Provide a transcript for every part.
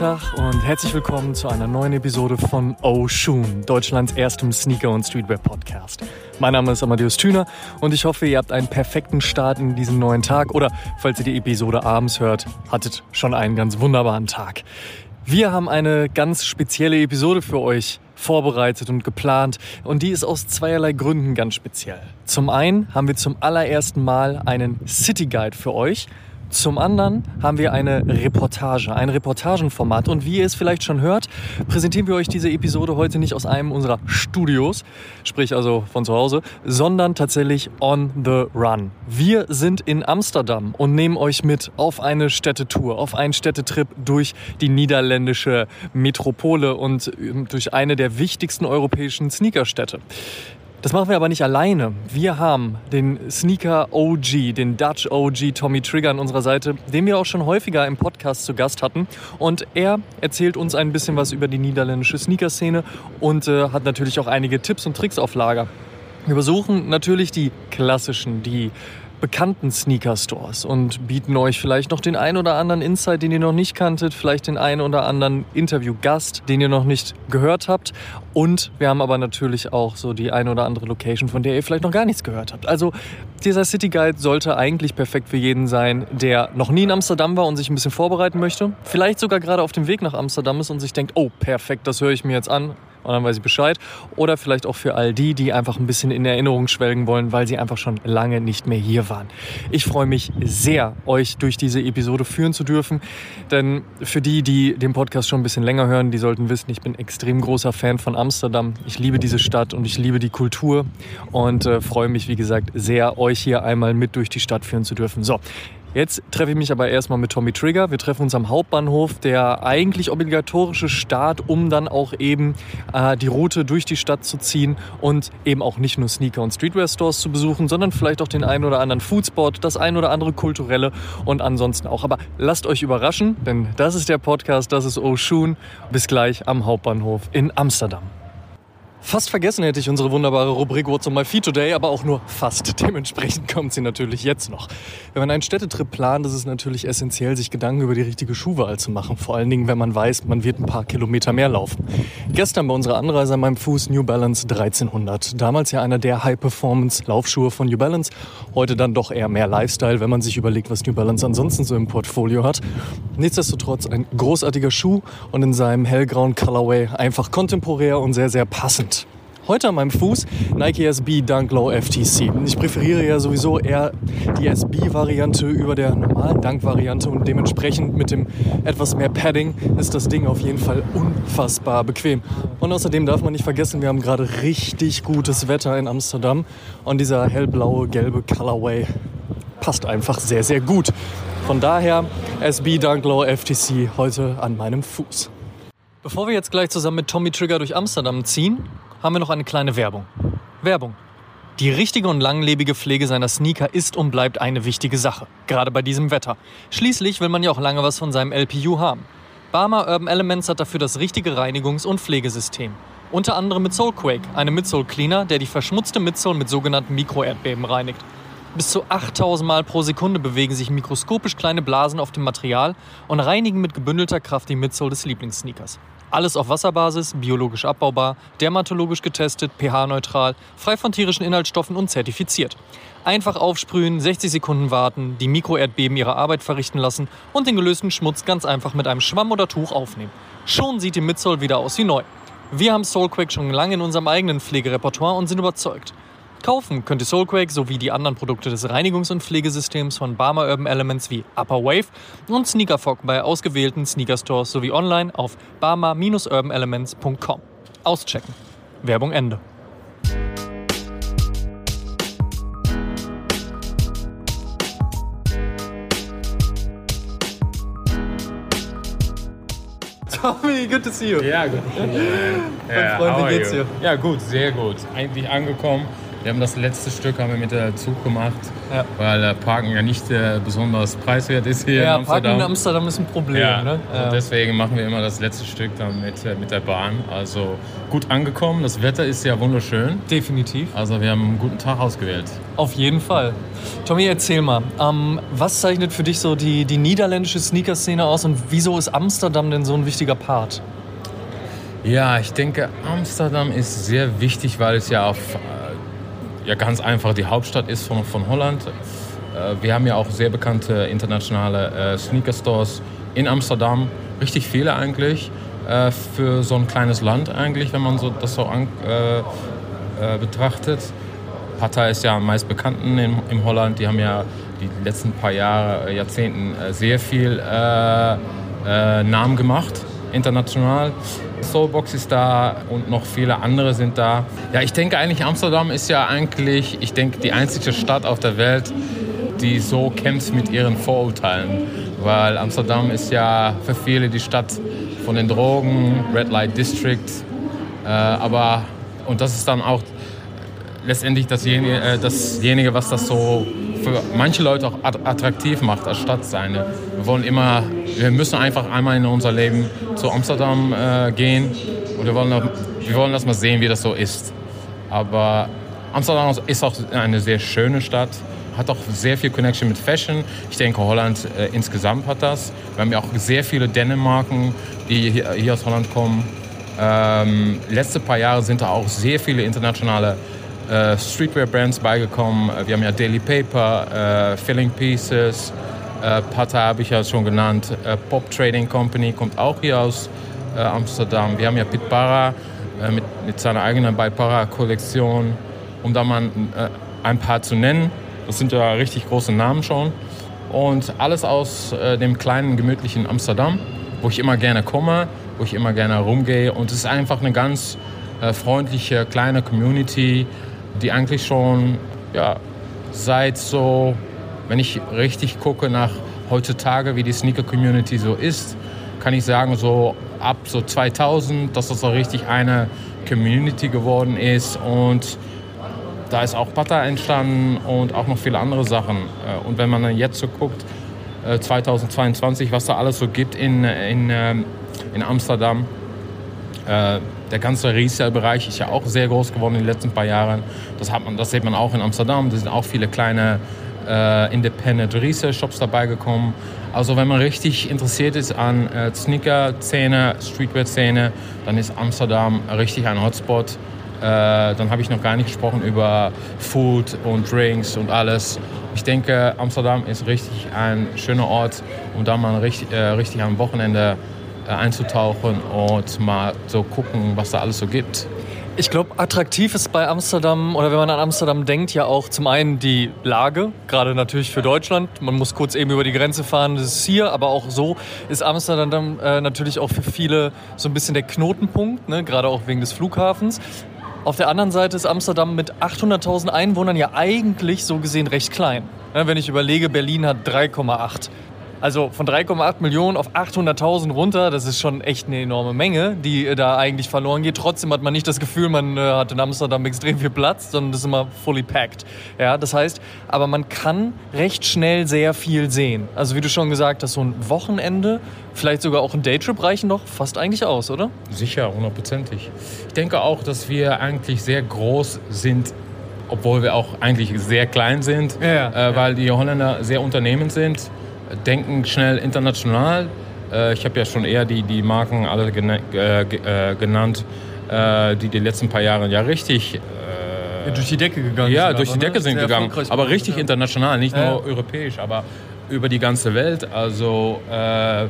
Tag und herzlich willkommen zu einer neuen Episode von Oh Shoon, Deutschlands erstem Sneaker- und Streetwear-Podcast. Mein Name ist Amadeus Thüner und ich hoffe, ihr habt einen perfekten Start in diesen neuen Tag oder, falls ihr die Episode abends hört, hattet schon einen ganz wunderbaren Tag. Wir haben eine ganz spezielle Episode für euch vorbereitet und geplant und die ist aus zweierlei Gründen ganz speziell. Zum einen haben wir zum allerersten Mal einen City Guide für euch zum anderen haben wir eine Reportage, ein Reportagenformat. Und wie ihr es vielleicht schon hört, präsentieren wir euch diese Episode heute nicht aus einem unserer Studios, sprich also von zu Hause, sondern tatsächlich on the run. Wir sind in Amsterdam und nehmen euch mit auf eine Städtetour, auf einen Städtetrip durch die niederländische Metropole und ähm, durch eine der wichtigsten europäischen Sneakerstädte. Das machen wir aber nicht alleine. Wir haben den Sneaker OG, den Dutch OG Tommy Trigger an unserer Seite, den wir auch schon häufiger im Podcast zu Gast hatten. Und er erzählt uns ein bisschen was über die niederländische Sneaker-Szene und äh, hat natürlich auch einige Tipps und Tricks auf Lager. Wir besuchen natürlich die klassischen, die bekannten Sneaker-Stores und bieten euch vielleicht noch den einen oder anderen Insight, den ihr noch nicht kanntet, vielleicht den einen oder anderen Interview-Gast, den ihr noch nicht gehört habt. Und wir haben aber natürlich auch so die eine oder andere Location, von der ihr vielleicht noch gar nichts gehört habt. Also dieser City Guide sollte eigentlich perfekt für jeden sein, der noch nie in Amsterdam war und sich ein bisschen vorbereiten möchte. Vielleicht sogar gerade auf dem Weg nach Amsterdam ist und sich denkt, oh perfekt, das höre ich mir jetzt an und dann weiß ich Bescheid. Oder vielleicht auch für all die, die einfach ein bisschen in Erinnerung schwelgen wollen, weil sie einfach schon lange nicht mehr hier waren. Ich freue mich sehr, euch durch diese Episode führen zu dürfen. Denn für die, die den Podcast schon ein bisschen länger hören, die sollten wissen, ich bin extrem großer Fan von Amsterdam. Ich liebe diese Stadt und ich liebe die Kultur und äh, freue mich, wie gesagt, sehr, euch hier einmal mit durch die Stadt führen zu dürfen. So, Jetzt treffe ich mich aber erstmal mit Tommy Trigger. Wir treffen uns am Hauptbahnhof, der eigentlich obligatorische Start, um dann auch eben äh, die Route durch die Stadt zu ziehen und eben auch nicht nur Sneaker- und Streetwear-Stores zu besuchen, sondern vielleicht auch den einen oder anderen Foodspot, das ein oder andere kulturelle und ansonsten auch. Aber lasst euch überraschen, denn das ist der Podcast, das ist Oshun. Bis gleich am Hauptbahnhof in Amsterdam. Fast vergessen hätte ich unsere wunderbare Rubrik What's on my feet today, aber auch nur fast. Dementsprechend kommt sie natürlich jetzt noch. Wenn man einen Städtetrip plant, ist es natürlich essentiell, sich Gedanken über die richtige Schuhwahl zu machen. Vor allen Dingen, wenn man weiß, man wird ein paar Kilometer mehr laufen. Gestern bei unserer Anreise an meinem Fuß New Balance 1300. Damals ja einer der High-Performance-Laufschuhe von New Balance. Heute dann doch eher mehr Lifestyle, wenn man sich überlegt, was New Balance ansonsten so im Portfolio hat. Nichtsdestotrotz ein großartiger Schuh und in seinem hellgrauen Colorway einfach kontemporär und sehr, sehr passend. Heute an meinem Fuß Nike SB Dunk Low FTC. Ich präferiere ja sowieso eher die SB-Variante über der normalen Dunk-Variante und dementsprechend mit dem etwas mehr Padding ist das Ding auf jeden Fall unfassbar bequem. Und außerdem darf man nicht vergessen, wir haben gerade richtig gutes Wetter in Amsterdam und dieser hellblaue, gelbe Colorway passt einfach sehr, sehr gut. Von daher SB Dunk Low FTC heute an meinem Fuß. Bevor wir jetzt gleich zusammen mit Tommy Trigger durch Amsterdam ziehen, haben wir noch eine kleine Werbung. Werbung. Die richtige und langlebige Pflege seiner Sneaker ist und bleibt eine wichtige Sache, gerade bei diesem Wetter. Schließlich will man ja auch lange was von seinem LPU haben. Barmer Urban Elements hat dafür das richtige Reinigungs- und Pflegesystem. Unter anderem mit Soulquake, einem Midsole Cleaner, der die verschmutzte Midsole mit sogenannten Mikroerdbeben reinigt. Bis zu 8000 Mal pro Sekunde bewegen sich mikroskopisch kleine Blasen auf dem Material und reinigen mit gebündelter Kraft die Midsole des Lieblingssneakers. Alles auf Wasserbasis, biologisch abbaubar, dermatologisch getestet, pH-neutral, frei von tierischen Inhaltsstoffen und zertifiziert. Einfach aufsprühen, 60 Sekunden warten, die Mikroerdbeben ihre Arbeit verrichten lassen und den gelösten Schmutz ganz einfach mit einem Schwamm oder Tuch aufnehmen. Schon sieht die Midsole wieder aus wie neu. Wir haben Soulquake schon lange in unserem eigenen Pflegerepertoire und sind überzeugt. Kaufen könnt ihr Soulquake sowie die anderen Produkte des Reinigungs- und Pflegesystems von Barmer Urban Elements wie Upper Wave und Sneakerfog bei ausgewählten Sneakerstores sowie online auf barmer-urbanelements.com. Auschecken. Werbung Ende. Tommy, good to see you. Ja, gut. Mein Freund, wie geht's dir? Ja, gut, sehr gut. Eigentlich angekommen. Wir haben das letzte Stück haben wir mit der Zug gemacht, ja. weil äh, Parken ja nicht äh, besonders preiswert ist hier ja, in Amsterdam. Parken in Amsterdam ist ein Problem. Ja, ne? ja. deswegen machen wir immer das letzte Stück dann mit, äh, mit der Bahn. Also gut angekommen, das Wetter ist ja wunderschön. Definitiv. Also wir haben einen guten Tag ausgewählt. Auf jeden Fall. Tommy, erzähl mal, ähm, was zeichnet für dich so die, die niederländische Sneaker-Szene aus und wieso ist Amsterdam denn so ein wichtiger Part? Ja, ich denke, Amsterdam ist sehr wichtig, weil es ja auf ja ganz einfach die Hauptstadt ist von, von Holland. Äh, wir haben ja auch sehr bekannte internationale äh, Sneaker-Stores in Amsterdam. Richtig viele eigentlich äh, für so ein kleines Land eigentlich, wenn man so, das so an, äh, betrachtet. Pata ist ja am meist bekannten in, in Holland. Die haben ja die letzten paar Jahre, Jahrzehnten sehr viel Namen gemacht, international. Soulbox ist da und noch viele andere sind da. Ja, ich denke eigentlich, Amsterdam ist ja eigentlich, ich denke, die einzige Stadt auf der Welt, die so kämpft mit ihren Vorurteilen. Weil Amsterdam ist ja für viele die Stadt von den Drogen, Red Light District. Äh, aber, und das ist dann auch letztendlich dasjenige, äh, dasjenige, was das so für manche Leute auch attraktiv macht als Stadt sein. Wir wollen immer, wir müssen einfach einmal in unser Leben zu Amsterdam äh, gehen und wir wollen, wir wollen das mal sehen, wie das so ist. Aber Amsterdam ist auch eine sehr schöne Stadt, hat auch sehr viel Connection mit Fashion. Ich denke, Holland äh, insgesamt hat das. Wir haben ja auch sehr viele Dänemarken, die hier, hier aus Holland kommen. Ähm, letzte paar Jahre sind da auch sehr viele internationale äh, Streetwear-Brands beigekommen. Wir haben ja Daily Paper, äh, Filling Pieces, äh, Pata habe ich ja schon genannt, äh, Pop Trading Company kommt auch hier aus äh, Amsterdam. Wir haben ja Pit Para äh, mit, mit, seiner eigenen Para-Kollektion, um da mal ein paar zu nennen. Das sind ja richtig große Namen schon. Und alles aus dem kleinen, gemütlichen Amsterdam, wo ich immer gerne komme, wo ich immer gerne rumgehe. Und es ist einfach eine ganz freundliche, kleine Community, die eigentlich schon ja, seit so, wenn ich richtig gucke nach heutzutage, wie die Sneaker-Community so ist, kann ich sagen, so ab so 2000, dass das so richtig eine Community geworden ist und da ist auch Pata entstanden und auch noch viele andere Sachen. Äh, und wenn man dann jetzt so guckt, 2022, äh, was da alles so gibt in, in, ähm, in Amsterdam, äh, der ganze Resale-Bereich ist ja auch sehr groß geworden in den letzten paar Jahren. Das, hat man, das sieht man auch in Amsterdam. Da sind auch viele kleine äh, Independent Resale-Shops dabei gekommen. Also wenn man richtig interessiert ist an äh, Sneaker-Szene, Streetwear-Szene, dann ist Amsterdam richtig ein Hotspot. Äh, dann habe ich noch gar nicht gesprochen über Food und Drinks und alles. Ich denke, Amsterdam ist richtig ein schöner Ort, um da mal richtig, äh, richtig am Wochenende äh, einzutauchen und mal so gucken, was da alles so gibt. Ich glaube, attraktiv ist bei Amsterdam oder wenn man an Amsterdam denkt, ja auch zum einen die Lage, gerade natürlich für Deutschland. Man muss kurz eben über die Grenze fahren, das ist hier, aber auch so ist Amsterdam äh, natürlich auch für viele so ein bisschen der Knotenpunkt, ne? gerade auch wegen des Flughafens. Auf der anderen Seite ist Amsterdam mit 800.000 Einwohnern ja eigentlich so gesehen recht klein. Wenn ich überlege, Berlin hat 3,8. Also von 3,8 Millionen auf 800.000 runter, das ist schon echt eine enorme Menge, die äh, da eigentlich verloren geht. Trotzdem hat man nicht das Gefühl, man äh, hat in Amsterdam extrem viel Platz, sondern das ist immer fully packed. Ja, das heißt, aber man kann recht schnell sehr viel sehen. Also wie du schon gesagt hast, so ein Wochenende, vielleicht sogar auch ein Daytrip reichen doch fast eigentlich aus, oder? Sicher, hundertprozentig. Ich denke auch, dass wir eigentlich sehr groß sind obwohl wir auch eigentlich sehr klein sind, ja, äh, weil die Holländer sehr unternehmend sind denken schnell international. Äh, ich habe ja schon eher die, die Marken alle äh, äh, genannt, die die letzten paar Jahre ja richtig ja, durch die Decke gegangen ja, sind. Ja, durch die ne? Decke sind gegangen. Aber richtig ja. international, nicht nur europäisch, aber über die ganze Welt. Also, äh,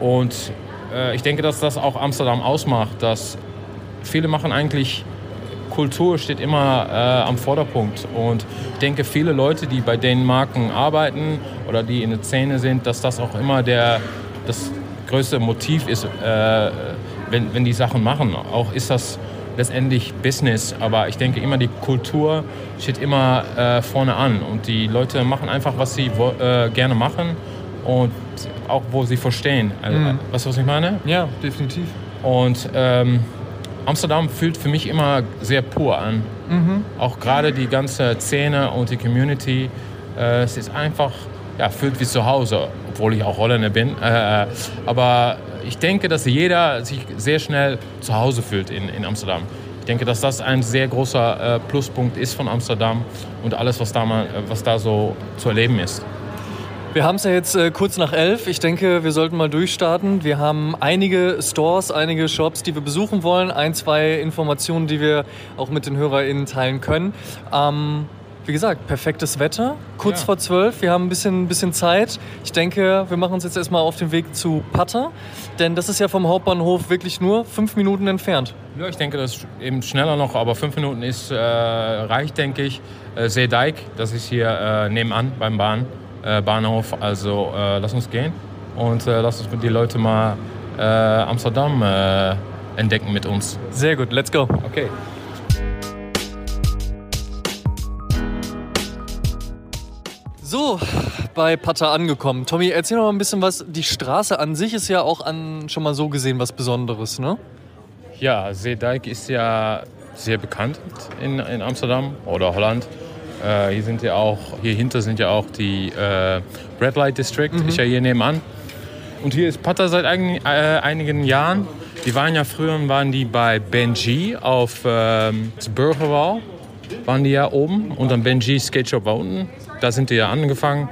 und äh, ich denke, dass das auch Amsterdam ausmacht, dass viele machen eigentlich Kultur steht immer äh, am Vorderpunkt. Und ich denke, viele Leute, die bei den Marken arbeiten oder die in der Szene sind, dass das auch immer der, das größte Motiv ist, äh, wenn, wenn die Sachen machen. Auch ist das letztendlich Business, aber ich denke immer, die Kultur steht immer äh, vorne an und die Leute machen einfach, was sie äh, gerne machen und auch wo sie verstehen. Also, mhm. Weißt du, was ich meine? Ja, definitiv. Und ähm, Amsterdam fühlt für mich immer sehr pur an. Mhm. Auch gerade die ganze Szene und die Community. Äh, es ist einfach, ja, fühlt wie zu Hause, obwohl ich auch Holländer bin. Äh, aber ich denke, dass jeder sich sehr schnell zu Hause fühlt in, in Amsterdam. Ich denke, dass das ein sehr großer äh, Pluspunkt ist von Amsterdam und alles, was da, mal, was da so zu erleben ist. Wir haben es ja jetzt äh, kurz nach elf. Ich denke, wir sollten mal durchstarten. Wir haben einige Stores, einige Shops, die wir besuchen wollen. Ein, zwei Informationen, die wir auch mit den HörerInnen teilen können. Ähm, wie gesagt, perfektes Wetter, kurz ja. vor zwölf. Wir haben ein bisschen, bisschen Zeit. Ich denke, wir machen uns jetzt erstmal auf den Weg zu Patta, denn das ist ja vom Hauptbahnhof wirklich nur fünf Minuten entfernt. Ja, ich denke, das ist eben schneller noch, aber fünf Minuten ist äh, reicht, denke ich. Äh, Seedijk, das ist hier äh, nebenan beim Bahn. Äh, Bahnhof. Also äh, lass uns gehen und äh, lass uns die Leute mal Amsterdam entdecken mit uns. Sehr gut, let's go. Okay. So, bei Pata angekommen. Tommy, erzähl noch mal ein bisschen was. Die Straße an sich ist ja auch an, schon mal so gesehen was Besonderes, ne? Ja, Zeedijk ist ja sehr bekannt in, in Amsterdam oder Holland. Äh, hier sind ja auch, hier hinter sind ja auch die äh, Red Light District, mhm. ist ja hier nebenan. Und hier ist Pata seit ein, äh, einigen Jahren. Die waren ja früher waren die bei Benji auf ähm, Burgerwall. Waren die ja oben und dann Benji Skate Shop war unten. Da sind die ja angefangen.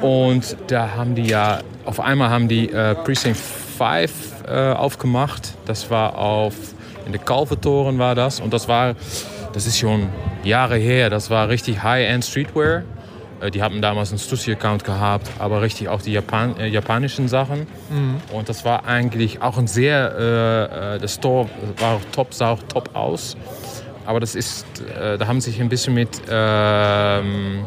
Und da haben die ja, auf einmal haben die äh, Precinct 5 äh, aufgemacht. Das war auf, in der Kalvertoren war das. Und das war, das ist schon Jahre her. Das war richtig High-End Streetwear. Äh, die hatten damals einen Stussy-Account gehabt, aber richtig auch die Japan äh, japanischen Sachen. Mhm. Und das war eigentlich auch ein sehr, äh, äh der Store war auch top, sah auch top aus. Aber das ist, äh, da haben sich ein bisschen mit, ähm,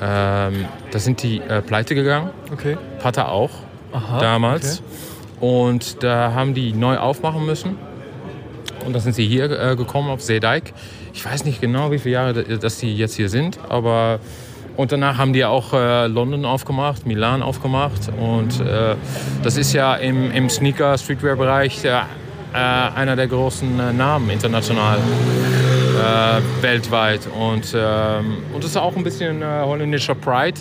ähm, da sind die äh, pleite gegangen. Okay. Pata auch Aha, damals. Okay. Und da haben die neu aufmachen müssen. Und da sind sie hier äh, gekommen auf Seedijk. Ich weiß nicht genau, wie viele Jahre dass die jetzt hier sind, aber und danach haben die auch äh, London aufgemacht, Milan aufgemacht. Und äh, das ist ja im, im Sneaker Streetwear Bereich äh, einer der großen äh, Namen international äh, weltweit. Und ähm, und das ist auch ein bisschen äh, holländischer Pride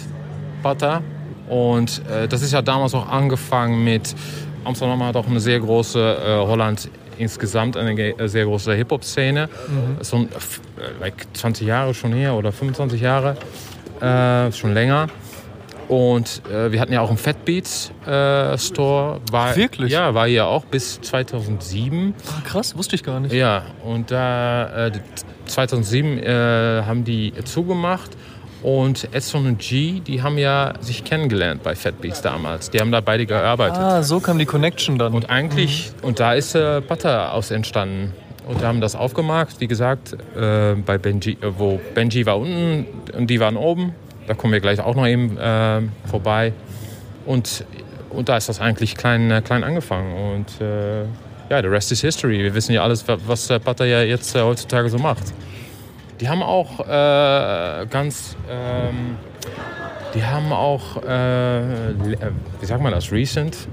Butter. Und das ist ja damals auch angefangen mit Amsterdam hat auch eine sehr große Holland insgesamt eine äh, sehr große Hip-Hop-Szene. Mhm. So äh, like 20 Jahre schon her oder 25 Jahre, äh, schon länger. Und äh, wir hatten ja auch einen Fat Beats äh, Store. War, Wirklich? Ja, war hier auch bis 2007. Ah, krass, wusste ich gar nicht. Ja, und da äh, 2007 haben die zugemacht und Edson und G, die haben ja sich kennengelernt bei Fat Beats damals. Die haben da beide gearbeitet. Ah, so kam die Connection dann. Und eigentlich, mhm. und da ist äh, Butter aus entstanden. Und wir haben das aufgemacht, wie gesagt, äh, bei Benji, äh, wo Benji war unten und die waren oben. Da kommen wir gleich auch noch eben äh, vorbei. Und, und da ist das eigentlich klein, äh, klein angefangen. Und äh, ja, the rest is history. Wir wissen ja alles, was Butter ja jetzt heutzutage so macht. Die haben auch äh, ganz, ähm, die haben auch, äh, wie sagt man das, recent,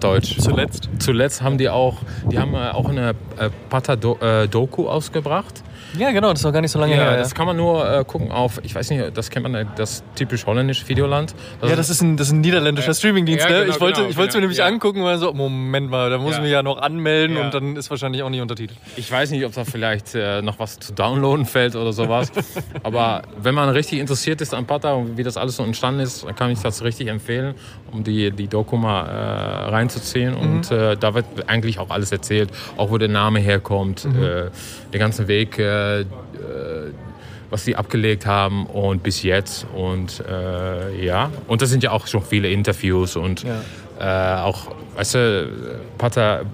Deutsch. Zuletzt. Zuletzt haben die auch, die haben äh, auch eine äh, Pata-Doku ausgebracht ja, genau, das ist noch gar nicht so lange ja, her. Das kann man nur äh, gucken auf, ich weiß nicht, das kennt man, das typisch holländische Videoland. Das ja, das ist ein, das ist ein niederländischer Streamingdienst. Ja, ne? genau, ich wollte genau, ich genau, mir nämlich ja. angucken, weil so, Moment mal, da muss ich mich ja noch anmelden und dann ist wahrscheinlich auch nicht untertitelt. Ich weiß nicht, ob da vielleicht äh, noch was zu downloaden fällt oder sowas. Aber wenn man richtig interessiert ist an Pata und wie das alles so entstanden ist, dann kann ich das richtig empfehlen, um die, die Doku mal äh, reinzuziehen. Mhm. Und äh, da wird eigentlich auch alles erzählt, auch wo der Name herkommt, mhm. Äh, der ganze Weg äh, äh, was sie abgelegt haben und bis jetzt. Und äh, ja, und das sind ja auch schon viele Interviews und ja. äh, auch, weißt du, Pater,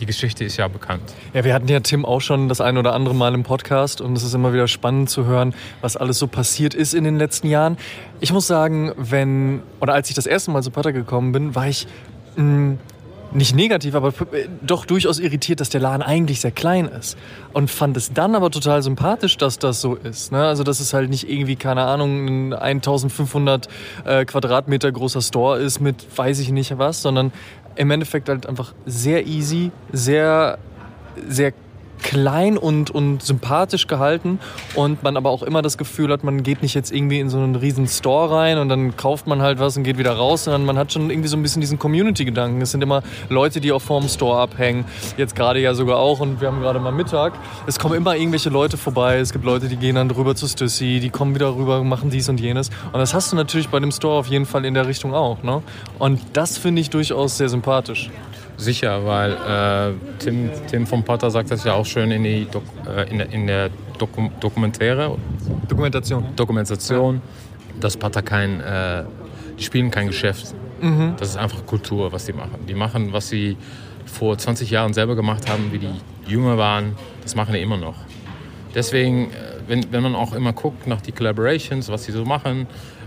die Geschichte ist ja bekannt. Ja, wir hatten ja Tim auch schon das ein oder andere Mal im Podcast und es ist immer wieder spannend zu hören, was alles so passiert ist in den letzten Jahren. Ich muss sagen, wenn, oder als ich das erste Mal zu Pater gekommen bin, war ich mh, mm, nicht negativ, aber doch durchaus irritiert, dass der Laden eigentlich sehr klein ist. Und fand es dann aber total sympathisch, dass das so ist. Ne? Also, dass es halt nicht irgendwie, keine Ahnung, ein 1500 äh, Quadratmeter großer Store ist mit weiß ich nicht was, sondern im Endeffekt halt einfach sehr easy, sehr sehr klein und, und sympathisch gehalten und man aber auch immer das Gefühl hat, man geht nicht jetzt irgendwie in so einen riesen Store rein und dann kauft man halt was und geht wieder raus, sondern man hat schon irgendwie so ein bisschen diesen Community-Gedanken. Es sind immer Leute, die auch vorm Store abhängen, jetzt gerade ja sogar auch und wir haben gerade mal Mittag. Es kommen immer irgendwelche Leute vorbei, es gibt Leute, die gehen dann rüber zu Stussy, die kommen wieder rüber, machen dies und jenes und das hast du natürlich bei dem Store auf jeden Fall in der Richtung auch. Ne? Und das finde ich durchaus sehr sympathisch. Sicher, weil äh, Tim, Tim von Potter sagt das ja auch schön in, die Dok äh, in, der, in der Doku Dokumentäre. Dokumentation. Dokumentation, dass Potter kein, äh, die spielen kein Geschäft. Mhm. Das ist einfach Kultur, was die machen. Die machen, was sie vor 20 Jahren selber gemacht haben, wie die jünger waren, das machen die immer noch. Deswegen, äh, wenn, wenn man auch immer guckt nach die Collaborations, was sie so machen,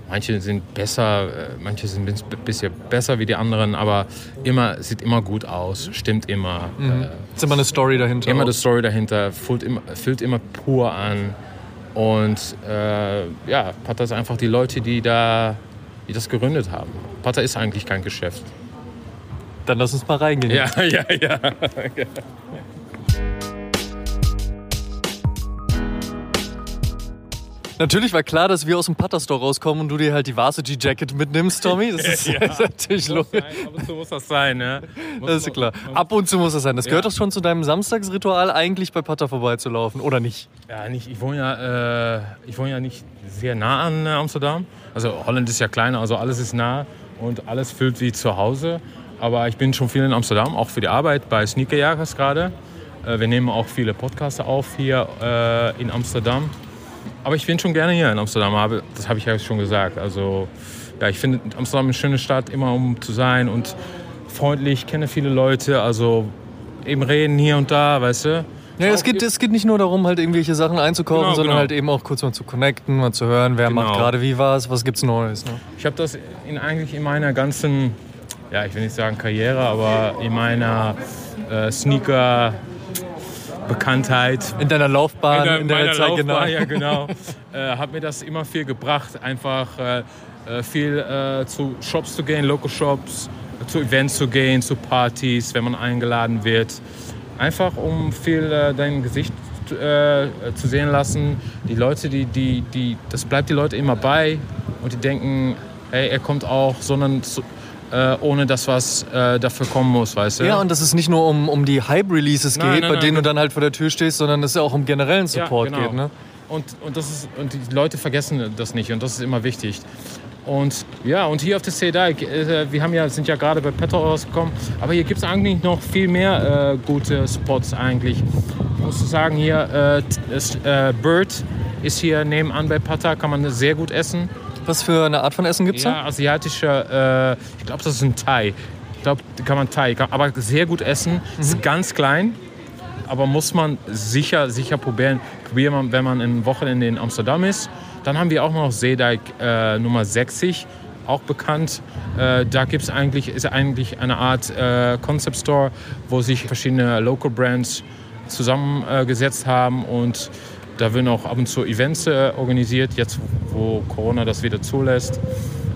Manche sind besser, äh, manche sind ein bisschen besser wie die anderen, aber immer sieht immer gut aus, stimmt immer. Mhm. Äh, ist immer eine Story dahinter. Immer auch. eine Story dahinter, fühlt immer, fühlt immer pur an. Und äh, ja, Pata ist einfach die Leute, die da, die das gegründet haben. Pata ist eigentlich kein Geschäft. Dann lass uns mal reingehen. Ja, ja, ja. Natürlich war klar, dass wir aus dem Putter Store rauskommen und du dir halt die Varsity Jacket mitnimmst, Tommy. Das ist, ja, ist natürlich logisch. Ab und zu muss das sein, ne? Muss das ist klar. Ab und zu muss das sein. Das gehört doch schon zu deinem Samstagsritual, eigentlich bei Putter vorbeizulaufen, oder nicht? Ja, nicht. Ich wohne ja, äh, ich wohne ja nicht sehr nah an äh, Amsterdam. Also Holland ist ja kleiner, also alles ist nah und alles fühlt wie zu Hause. Aber ich bin schon viel in Amsterdam, auch für die Arbeit bei Sneakerjagers gerade. Äh, wir nehmen auch viele Podcasts auf hier äh, in Amsterdam. Aber ich bin schon gerne hier in Amsterdam, das habe ich ja schon gesagt. Also ja, ich finde Amsterdam eine schöne Stadt, immer um zu sein und freundlich, kenne viele Leute, also eben reden hier und da, weißt du. Ja, es geht, es geht nicht nur darum, halt irgendwelche Sachen einzukaufen, genau, sondern genau. halt eben auch kurz mal zu connecten, mal zu hören, wer genau. macht gerade wie was, was gibt's Neues. Ne? Ich habe das in, eigentlich in meiner ganzen, ja, ich will nicht sagen Karriere, aber in meiner äh, Sneaker Bekanntheit. In deiner Laufbahn, in, der, in deiner Zeit, genau. Laufbahn, genau. Ja, genau. äh, hat mir das immer viel gebracht, einfach äh, äh, viel äh, zu Shops zu gehen, Local Shops, zu Events zu gehen, zu Partys, wenn man eingeladen wird. Einfach um viel äh, dein Gesicht äh, zu sehen lassen. Die Leute, die, die, die, das bleibt die Leute immer bei und die denken, hey, er kommt auch, sondern äh, ohne dass was äh, dafür kommen muss, weißt du? Ja, und dass es nicht nur um, um die Hype-Releases geht, nein, bei nein, denen du dann halt vor der Tür stehst, sondern dass es ja auch um generellen Support ja, genau. geht. Ne? Und, und, das ist, und die Leute vergessen das nicht und das ist immer wichtig. Und ja, und hier auf der CDI, äh, wir haben ja, sind ja gerade bei Petro rausgekommen, aber hier gibt es eigentlich noch viel mehr äh, gute Spots eigentlich. Ich muss sagen, hier äh, äh, Bird ist hier nebenan bei Pata, kann man sehr gut essen. Was für eine Art von Essen gibt es ja, da? asiatischer, äh, ich glaube, das ist ein Thai. Ich glaube, kann man Thai, aber sehr gut essen. Mhm. Ist ganz klein, aber muss man sicher, sicher probieren, probieren, wenn man ein Wochenende in Amsterdam ist. Dann haben wir auch noch Zeedijk äh, Nummer 60, auch bekannt. Äh, da gibt's eigentlich, ist eigentlich eine Art äh, Concept Store, wo sich verschiedene Local Brands zusammengesetzt haben und da werden auch ab und zu Events äh, organisiert, jetzt wo Corona das wieder zulässt.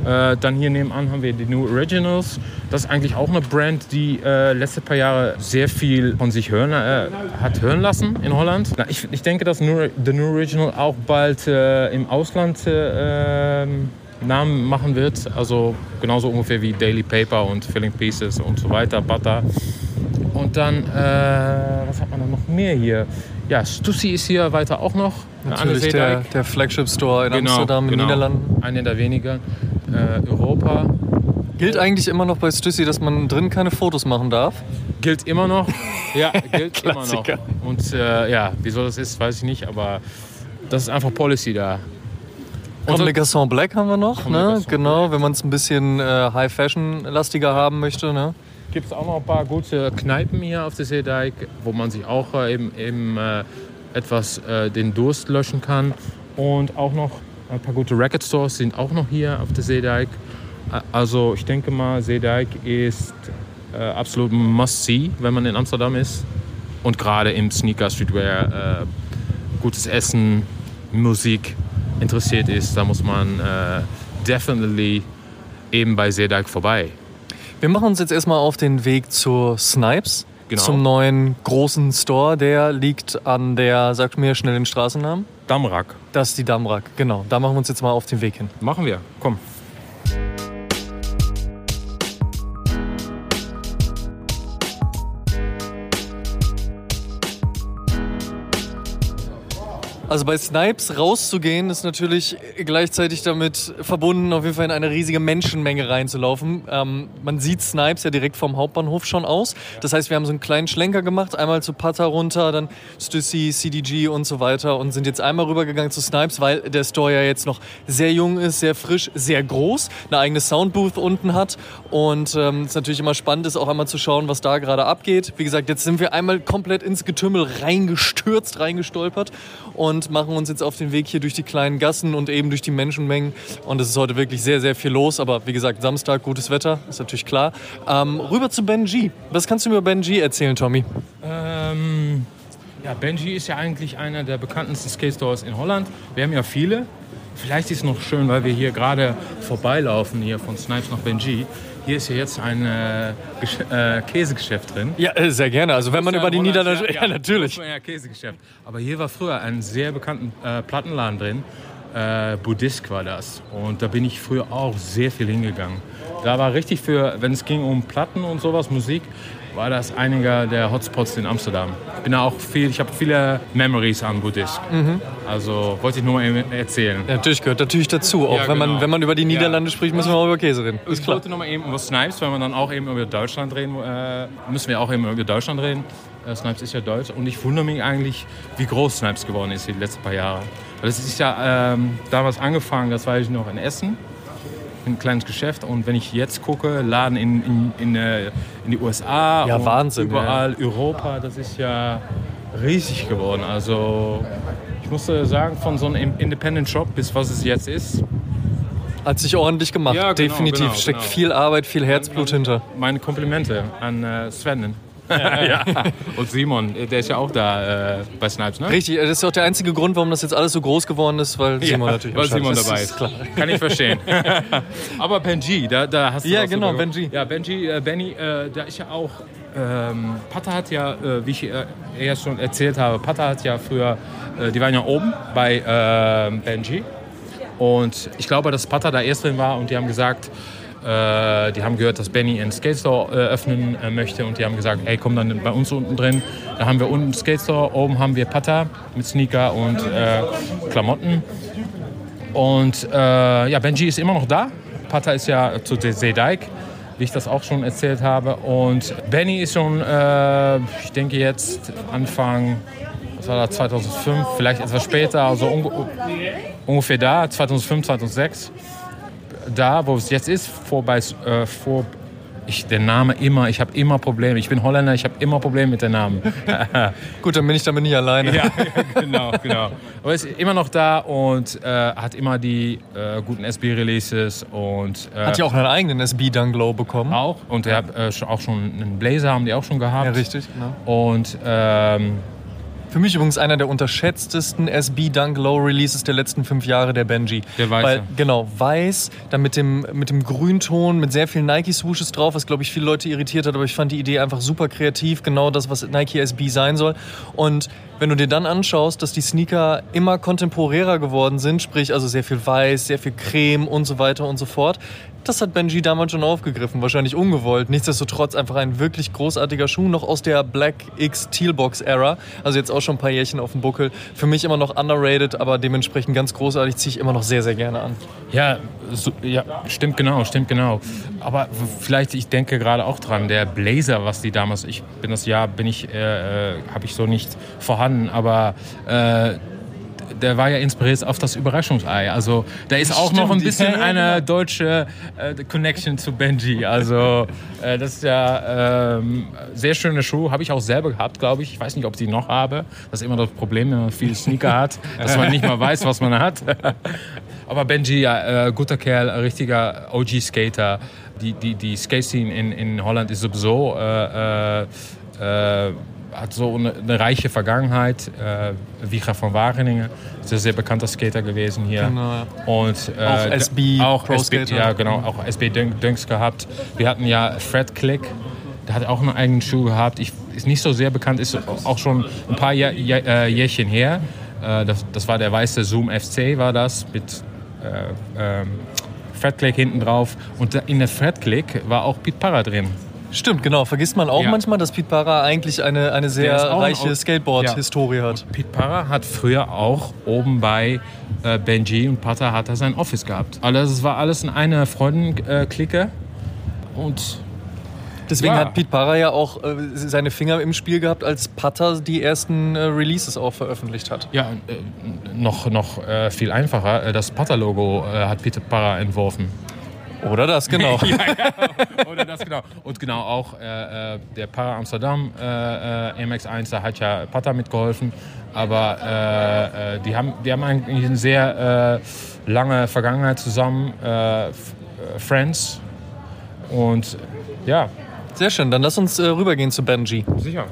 Äh, dann hier nebenan haben wir die New Originals. Das ist eigentlich auch eine Brand, die äh, letzte paar Jahre sehr viel von sich hören, äh, hat hören lassen in Holland. Na, ich, ich, denke, dass New, The New Original auch bald äh, im Ausland äh, ähm, Namen machen wird. Also genauso ungefähr wie Daily Paper und Filling Pieces und so weiter, Butter. Und dann, äh, was hat man dann noch mehr hier? Ja, Stussy ist hier weiter auch noch. Natürlich der, der Flagship Store in genau, Amsterdam, in den genau. Niederlanden. Einer der wenigen. Äh, Europa. Gilt eigentlich immer noch bei Stussy, dass man drin keine Fotos machen darf? Gilt immer noch. Ja, gilt immer noch. Und äh, ja, wieso das ist, weiß ich nicht, aber das ist einfach Policy da. Und Le Gasson Black haben wir noch, ne? Genau, wenn man es ein bisschen äh, High-Fashion-lastiger haben möchte, ne? Gibt es auch noch ein paar gute Kneipen hier auf der Seedijk, wo man sich auch äh, eben, eben äh, etwas äh, den Durst löschen kann. Und auch noch ein paar gute Record Stores sind auch noch hier auf der Seedijk. Also ich denke mal, Seedijk ist äh, absolut must-see, wenn man in Amsterdam ist. Und gerade im Sneaker Streetwear äh, gutes Essen, Musik interessiert ist, da muss man äh, definitely eben bei Seedijk vorbei. Wir machen uns jetzt erstmal auf den Weg zur Snipes. Genau. zum neuen großen Store. Der liegt an der, sag mir schnell den Straßennamen. Damrak. Das ist die Damrak, genau. Da machen wir uns jetzt mal auf den Weg hin. Machen wir. Komm. Also bei Snipes rauszugehen ist natürlich gleichzeitig damit verbunden, auf jeden Fall in eine riesige Menschenmenge reinzulaufen. Ähm, man sieht Snipes ja direkt vom Hauptbahnhof schon aus. Das heißt, wir haben so einen kleinen Schlenker gemacht, einmal zu Pata runter, dann Stussy, CDG und so weiter und sind jetzt einmal rübergegangen zu Snipes, weil der Store ja jetzt noch sehr jung ist, sehr frisch, sehr groß, eine eigene Soundbooth unten hat und ähm, es natürlich immer spannend ist, auch einmal zu schauen, was da gerade abgeht. Wie gesagt, jetzt sind wir einmal komplett ins Getümmel reingestürzt, reingestolpert und machen uns jetzt auf den Weg hier durch die kleinen Gassen und eben durch die Menschenmengen. Und es ist heute wirklich sehr, sehr viel los. Aber wie gesagt, Samstag, gutes Wetter, ist natürlich klar. Ähm, rüber zu Benji. Was kannst du mir über Benji erzählen, Tommy? Ähm, ja, Benji ist ja eigentlich einer der bekanntesten Skate Stores in Holland. Wir haben ja viele. Vielleicht ist es noch schön, weil wir hier gerade vorbeilaufen, hier von Snipes nach Benji. Hier ist ja jetzt ein äh, äh, Käsegeschäft drin. Ja, äh, sehr gerne. Also wenn man über die Niederlande... Ja, natürlich. Ja, Käsegeschäft. Aber hier war früher ein sehr bekannter äh, Plattenladen drin. Äh, Buddhist war das. Und da bin ich früher auch sehr viel hingegangen. Da war richtig für, wenn es ging um Platten und sowas, Musik, war das einiger der Hotspots in Amsterdam. Ich bin da auch viel, ich habe viele Memories an Buddhist. Mhm. Also wollte ich nur mal eben erzählen. Ja, natürlich gehört natürlich dazu. Auch Ja, wenn, man, genau. wenn man über die Niederlande Ja. spricht, müssen wir auch über Käse reden. Ist Ich klar. wollte noch mal eben über Snipes, weil wir dann auch eben über Deutschland reden, äh, müssen wir auch eben über Deutschland reden. Äh, Snipes ist ja deutsch und ich wundere mich eigentlich, wie groß Snipes geworden ist die letzten paar Jahre. Das ist ja ähm, damals angefangen, das weiß ich noch in Essen, ein kleines Geschäft und wenn ich jetzt gucke, Laden in, in, in, äh, in die USA, Ja, Wahnsinn, überall Europa, das ist ja riesig geworden. Also ich muss äh, sagen, von so einem Independent Shop bis was es jetzt ist, Hat sich ordentlich gemacht. Ja, genau, Definitiv. genau, Steckt genau. viel Arbeit, viel Herzblut hinter. Meine Komplimente an äh, Sven. ja. Und Simon, der ist ja auch da äh, bei Snipes, ne? Richtig, das ist auch der einzige Grund, warum das jetzt alles so groß geworden ist, weil Simon ja, natürlich weil Simon ist. dabei ist. Klar. Kann ich verstehen. Aber Benji, da, da hast du Ja, genau, Benji. Ja, Benji, äh, Benny, äh, da ist ja auch. Ähm, Pata hat ja, äh, wie ich äh, erst schon erzählt habe, Pata hat ja früher, äh, die waren ja oben bei äh, Benji. Und ich glaube, dass Pata da erst drin war und die haben gesagt, äh, die haben gehört, dass Benny einen Skate Store äh, öffnen äh, möchte und die haben gesagt, hey, komm dann bei uns unten drin. Da haben wir unten einen Skate Store, oben haben wir Pata mit Sneaker und äh, Klamotten. Und äh, ja, Benji ist immer noch da. Pata ist ja zu Seedijk, wie ich das auch schon erzählt habe. Und Benny ist schon, äh, ich denke jetzt Anfang, was war das, 2005, vielleicht etwas später, also unge ungefähr da, 2005, 2006. Da, wo es jetzt ist, vorbei, äh, vor, ich, der Name immer, ich habe immer Probleme. Ich bin Holländer, ich habe immer Probleme mit den Namen. Gut, dann bin ich damit nicht alleine. Ja, genau, genau. Aber ist immer noch da und äh, hat immer die äh, guten SB-Releases und äh, Hat ja auch einen eigenen SB Dunglow bekommen. auch. Und er hat äh, auch schon einen Blazer haben die auch schon gehabt. Ja, richtig. Genau. Und ähm, Für mich übrigens einer der unterschätztesten SB Dunk Low Releases der letzten fünf Jahre, der Benji. Der weiße. Weil, genau, weiß, dann mit dem, mit dem Grünton, mit sehr vielen Nike-Swooshes drauf, was, glaube ich, viele Leute irritiert hat, aber ich fand die Idee einfach super kreativ, genau das, was Nike SB sein soll. Und wenn du dir dann anschaust, dass die Sneaker immer kontemporärer geworden sind, sprich also sehr viel Weiß, sehr viel Creme und so weiter und so fort, das hat Benji damals schon aufgegriffen, wahrscheinlich ungewollt. Nichtsdestotrotz einfach ein wirklich großartiger Schuh, noch aus der Black X Tealbox Era. Also jetzt auch schon ein paar Jährchen auf dem Buckel. Für mich immer noch underrated, aber dementsprechend ganz großartig, ziehe ich immer noch sehr, sehr gerne an. ja, so, ja, stimmt genau, stimmt genau. Aber vielleicht, ich denke gerade auch dran, der Blazer, was die damals, ich bin das Jahr, bin ich, äh, äh, habe ich so nicht vorhanden, aber äh, der war ja inspiriert auf das Überraschungsei. Also da ist auch noch ein Stimmt, bisschen eine deutsche äh, Connection zu Benji. Also äh, das ist ja ähm, sehr schöne Schuh. Habe ich auch selber gehabt, glaube ich. Ich weiß nicht, ob ich die noch habe. Das ist immer das Problem, wenn man viele Sneaker hat, dass man nicht mal weiß, was man hat. Aber Benji, ja, äh, guter Kerl, richtiger OG-Skater. Die, die, die Skate-Scene in, in Holland ist sowieso... Äh, äh, äh, hat so eine, eine reiche Vergangenheit. Äh, Wicha von Wageningen ist ein sehr bekannter Skater gewesen hier. Genau. Und, äh, Auch SB auch Pro SB, Skater. Ja, genau, auch SB Dunks gehabt. Wir hatten ja Fred Click Der hat auch einen eigenen Schuh gehabt. Ich, ist nicht so sehr bekannt, ist auch schon ein paar Jahr, Jahr, äh, Jährchen her. Äh, das, das war der weiße Zoom FC, war das, mit äh, ähm, Fred Click hinten drauf. Und in der Fred Click war auch Pete Parra drin. Stimmt, genau. Vergisst man auch Ja. manchmal, dass Pete Parra eigentlich eine, eine sehr ein reiche Au- Skateboard-Historie hat. Pete Parra hat früher auch oben bei äh, Benji und Pata hat er sein Office gehabt. Also es war alles in einer Freundenklicke. Und Deswegen Ja. hat Pete Parra ja auch äh, seine Finger im Spiel gehabt, als Pata die ersten äh, Releases auch veröffentlicht hat. ja, äh, noch, noch äh, viel einfacher, äh, das Pata-Logo äh, hat Pete Parra entworfen. Oder das, genau. ja, ja. Oder das genau. Und genau auch äh, äh, der Para Amsterdam äh, äh, MX1, da hat ja Pata mitgeholfen. Aber äh, äh, die, haben, die haben eigentlich eine sehr lange Vergangenheit zusammen, Friends. Und ja, Sehr schön, dann lass uns rübergehen zu Benji. sicher.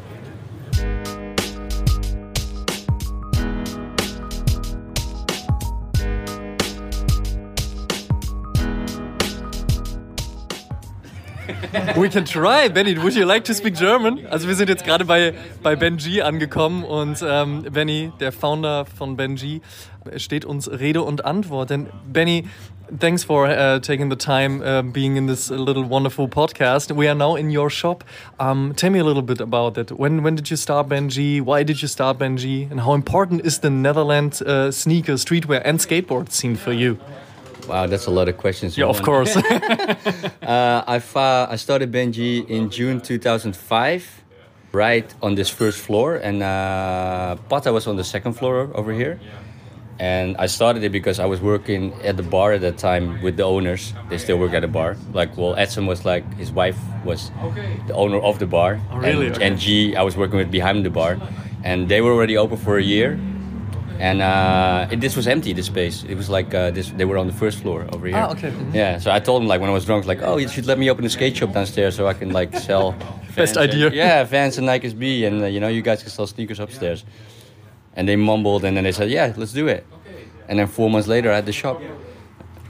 We can try. Benny, would you like to speak German? Also wir sind jetzt gerade bei, bei Benji angekommen und ähm, Benny, der Founder von Benji, steht uns Rede und Antwort. Denn Benny, thanks for uh, taking the time uh, being in this little wonderful podcast. We are now in your shop. Um, tell me a little bit about that. When when did you start Benji? Why did you start Benji? And how important is the Netherlands uh, sneaker, streetwear, and skateboard scene for you? Wow, that's a lot of questions. Yeah, of course. Uh, I, I started Benji in June 2005, right on this first floor, and uh, Pata was on the second floor over here. And I started it because I was working at the bar at that time with the owners. They still work at the bar. Like, well, Edson was like, his wife was the owner of the bar. Oh, really? And, Okay. and G, I was working with behind the bar. And they were already open for a year. And uh, it, this was empty, this space. It was like uh, this. They were on the first floor over here. Ah, okay. Mhm. Yeah, so I told him like when I was drunk, like, oh, you should let me open a skate shop downstairs so I can like sell. Best and- idea. yeah, Vans and Nikes B, and uh, you know you guys can sell sneakers upstairs. And they mumbled, and then they said, yeah, let's do it. And then four months later, I had the shop.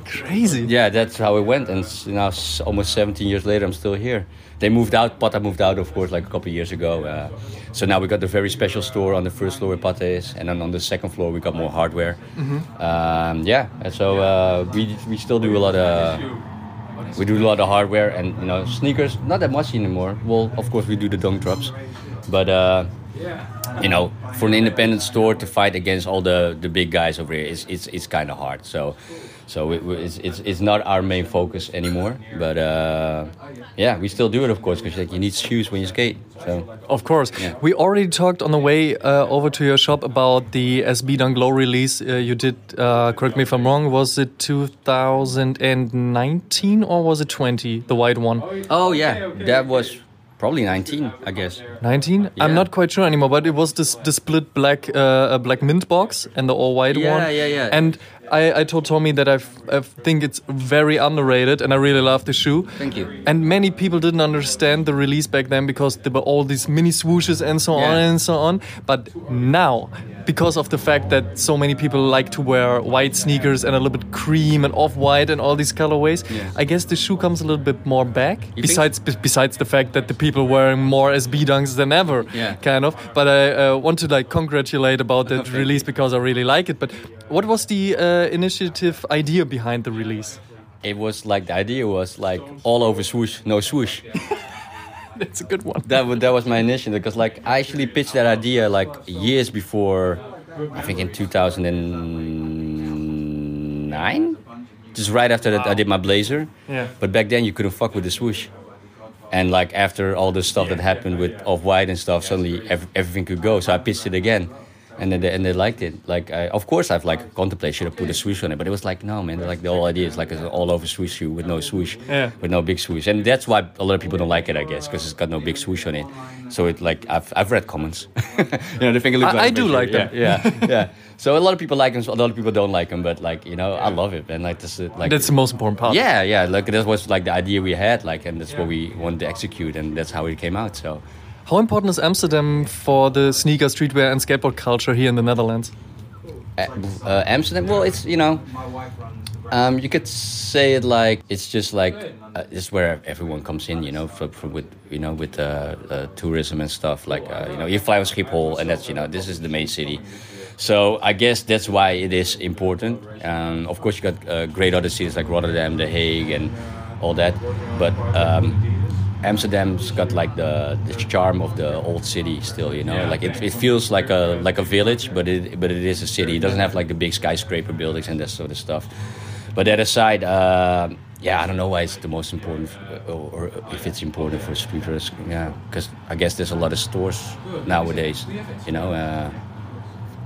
Crazy. Yeah, that's how it went. And now, almost 17 years later, I'm still here. They moved out. Pata moved out, of course, like a couple of years ago. Uh, so now we got the very special store on the first floor where Pata is, and then on the second floor we got more hardware. Um, yeah, and so uh, we we still do a lot of we do a lot of hardware and you know sneakers. Not that much anymore. Well, of course we do the dunk drops, but. Uh, you know, for an independent store to fight against all the, the big guys over here, it's it's, it's kind of hard. So, so it, it's, it's it's not our main focus anymore. But uh, yeah, we still do it, of course, because like, you need shoes when you skate. So Of course. Yeah. We already talked on the way uh, over to your shop about the SB Dunk Low release uh, you did. Uh, correct me if I'm wrong. Was it 2019 or was it 20? The white one. oh yeah, that was probably 19, I guess. 19? I'm not quite sure anymore, but it was this the split black uh, black mint box and the all white Yeah, one. yeah, yeah. And I, I told Tommy that I think it's very underrated, and I really love the shoe. Thank you. And many people didn't understand the release back then because there were all these mini swooshes and so on and so on. But now, because of the fact that so many people like to wear white sneakers and a little bit cream and off white and all these colorways, Yeah. I guess the shoe comes a little bit more back. think? besides be- besides the fact that the people wearing more SB dunks than ever, Yeah. kind of. But I uh, want to like congratulate about that Thank release because I really like it. But what was the uh, initiative idea behind the release? It was like the idea was like all over swoosh, no swoosh. That's a good one. that wa- that was my initiative because like I actually pitched that idea like years before, I think in 2009, just right after that I did my blazer. Yeah. But back then you couldn't fuck with the swoosh, and like after all the stuff that happened with off white and stuff, suddenly ev- everything could go. So I pitched it again. And then they, and they liked it. Like, I, of course, I've like contemplated should I put a swoosh on it, but it was like, no, man. Like the whole idea is like an all-over swoosh shoe with no swoosh, Yeah. with no big swoosh, and that's why a lot of people don't like it, I guess, because it's got no big swoosh on it. So it like I've, I've read comments, you know, they think it looks I- like I do like them. Yeah, yeah, yeah. So a lot of people like them, a lot of people don't like them, but like you know, I love it, and like this, is, like That's the most important part. yeah, yeah. Like that was like the idea we had, like, and that's what we wanted to execute, and that's how it came out. So. How important is Amsterdam for the sneaker, streetwear, and skateboard culture here in the Netherlands? Uh, Amsterdam. Well, it's you know, um, you could say it like it's just like uh, is where everyone comes in, you know, for, for with you know with uh, uh, tourism and stuff. Like uh, you know, you fly on Schiphol, and that's you know this is the main city. So I guess that's why it is important. Um, of course, you got great other cities like Rotterdam, The Hague, and all that. But um, Amsterdam's got like the, the charm of the old city still. You know, Yeah. like it, it feels like a like a village, but it but it is a city. It doesn't have like the big skyscraper buildings and that sort of stuff. But that aside, uh, yeah, I don't know why it's the most important, f- or, or if it's important for streeters. Yeah, because I guess there's a lot of stores nowadays. You know, uh,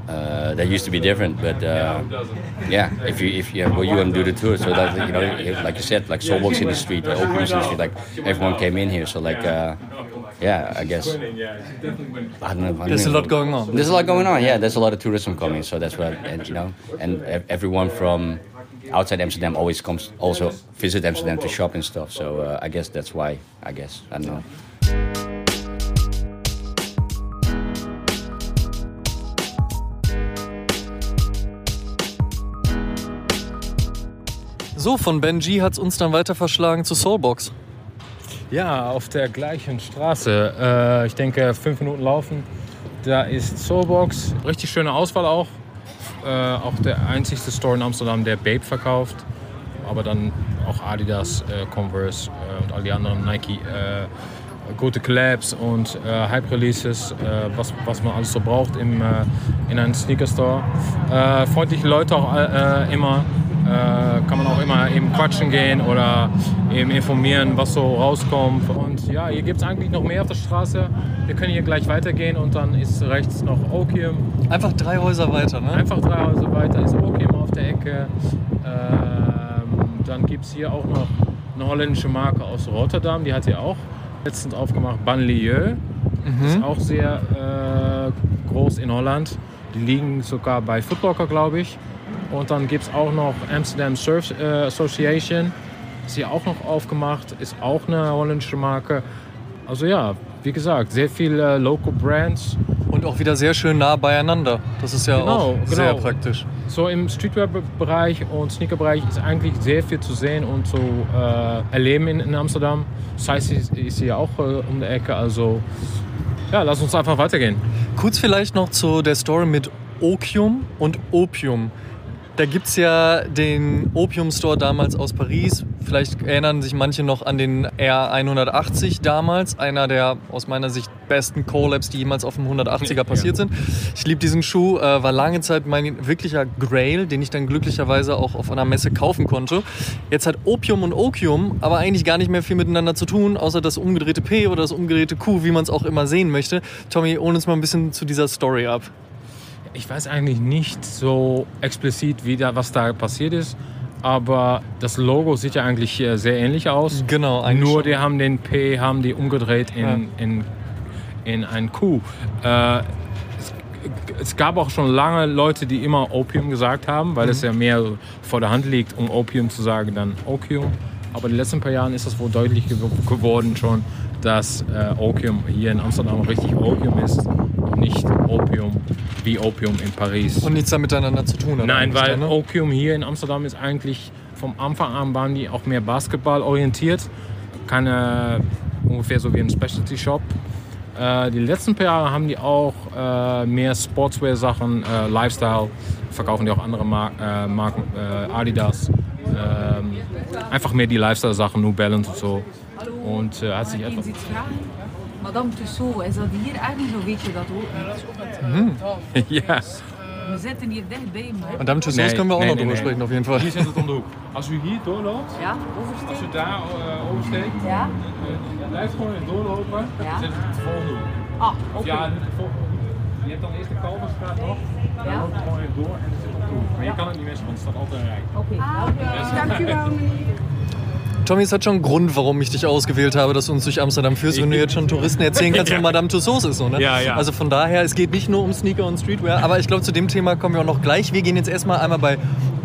uh, that used to be different, but uh, yeah, if you if you well, you want to do the tour, so that you know, if- like you said, like Soulbox in the street, uh, in the street, like everyone came in here. So like, uh, yeah, I guess I don't know. There's a lot going on. There's a lot going on. Yeah, there's a lot of tourism coming. So that's what, and you know, and everyone from outside Amsterdam always comes also visit Amsterdam to shop and stuff. So uh, I guess that's why. I guess I don't know. So, von Benji hat es uns dann weiter verschlagen zu Soulbox. Ja, auf der gleichen Straße. Äh, ich denke, fünf Minuten laufen. Da ist Soulbox. Richtig schöne Auswahl auch. Äh, auch der einzigste Store in Amsterdam, der Babe verkauft. Aber dann auch Adidas, äh, Converse äh, und all die anderen Nike. Äh, gute Collabs und äh, Hype-Releases, was, was man alles so braucht im, in einem Sneaker-Store. Freundliche Leute auch immer. Äh, kann man auch immer eben quatschen gehen oder eben informieren, was so rauskommt. Und ja, hier gibt es eigentlich noch mehr auf der Straße. Wir können hier gleich weitergehen und dann ist rechts noch Okium. Einfach drei Häuser weiter, ne? Einfach drei Häuser weiter ist Okium auf der Ecke. Ähm, dann gibt es hier auch noch eine holländische Marke aus Rotterdam, die hat hier auch letztens aufgemacht, Banlieue. Ist auch sehr äh, groß in Holland. Die liegen sogar bei Footlocker, glaube ich. Und dann gibt es auch noch Amsterdam Surf äh, Association. Ist hier auch noch aufgemacht, ist auch eine holländische Marke. Also ja, wie gesagt, sehr viele Local Brands. Und auch wieder sehr schön nah beieinander. Das ist ja Genau, auch sehr genau. praktisch. So im Streetwear-Bereich und Sneaker-Bereich ist eigentlich sehr viel zu sehen und zu äh, erleben in, in Amsterdam. Size ist, ist hier auch äh, um die Ecke, also ja, lass uns einfach weitergehen. Kurz vielleicht noch zu der Story mit Opium und Opium. Da gibt es ja den Opium Store damals aus Paris. Vielleicht erinnern sich manche noch an den R180 damals. Einer der aus meiner Sicht besten Collabs, die jemals auf dem 180er passiert sind. Ich liebe diesen Schuh. Äh, war lange Zeit mein wirklicher Grail, den ich dann glücklicherweise auch auf einer Messe kaufen konnte. Jetzt hat Opium und Opium aber eigentlich gar nicht mehr viel miteinander zu tun, außer das umgedrehte P oder das umgedrehte Q, wie man es auch immer sehen möchte. Tommy, hol uns mal ein bisschen zu dieser Story ab. Ich weiß eigentlich nicht so explizit, wie da, was da passiert ist, aber das Logo sieht ja eigentlich sehr ähnlich aus. Genau, eigentlich Nur schon. die haben den P haben die umgedreht in, Ja. in, in ein Q. Äh, es, es gab auch schon lange Leute, die immer Opium gesagt haben, weil es Mhm. ja mehr vor der Hand liegt, um Opium zu sagen, dann Opium. Aber in den letzten paar Jahren ist das wohl deutlich gew geworden schon, dass äh, Opium hier in Amsterdam richtig Opium ist nicht Opium wie Opium in Paris. Und nichts da miteinander zu tun hat. Nein, weil dann, ne? Opium hier in Amsterdam ist eigentlich vom Anfang an waren die auch mehr Basketball orientiert. Keine ungefähr so wie ein Specialty Shop. Äh, die letzten paar Jahre haben die auch äh, mehr Sportswear-Sachen, äh, Lifestyle, verkaufen die auch andere Mar äh, Marken, äh, Adidas. Ähm, einfach mehr die Lifestyle-Sachen, New Balance und so. Und äh, hat sich etwas. Madame Tussauds, is dat hier ergens of weet je dat ook niet? ja. We zitten hier dichtbij, man. Madame Tussauds Nee, können wir auch nee, noch nee, jeden Fall. Hier zit het om de hoek. Als u hier doorloopt, Ja, als u daar uh, oversteekt, Ja? Je blijft gewoon even doorlopen. Ja. Dan zit het de volgende hoek. Ah, oké. ja, de volgende hoek. Je hebt dan eerst de Kalverstraat nog. Dan Ja. loop je gewoon even door en dan zit het op de hoek. Maar je kan het niet missen, want het staat altijd een rij. Oké, Tommy, es hat schon einen Grund, warum ich dich ausgewählt habe, dass du uns durch Amsterdam führst, wenn du jetzt schon Touristen erzählen kannst, wo Madame Tussauds ist. So, ne? Ja, ja. Also von daher, es geht nicht nur um Sneaker und Streetwear, aber ich glaube, zu dem Thema kommen wir auch noch gleich. Wir gehen jetzt erstmal einmal bei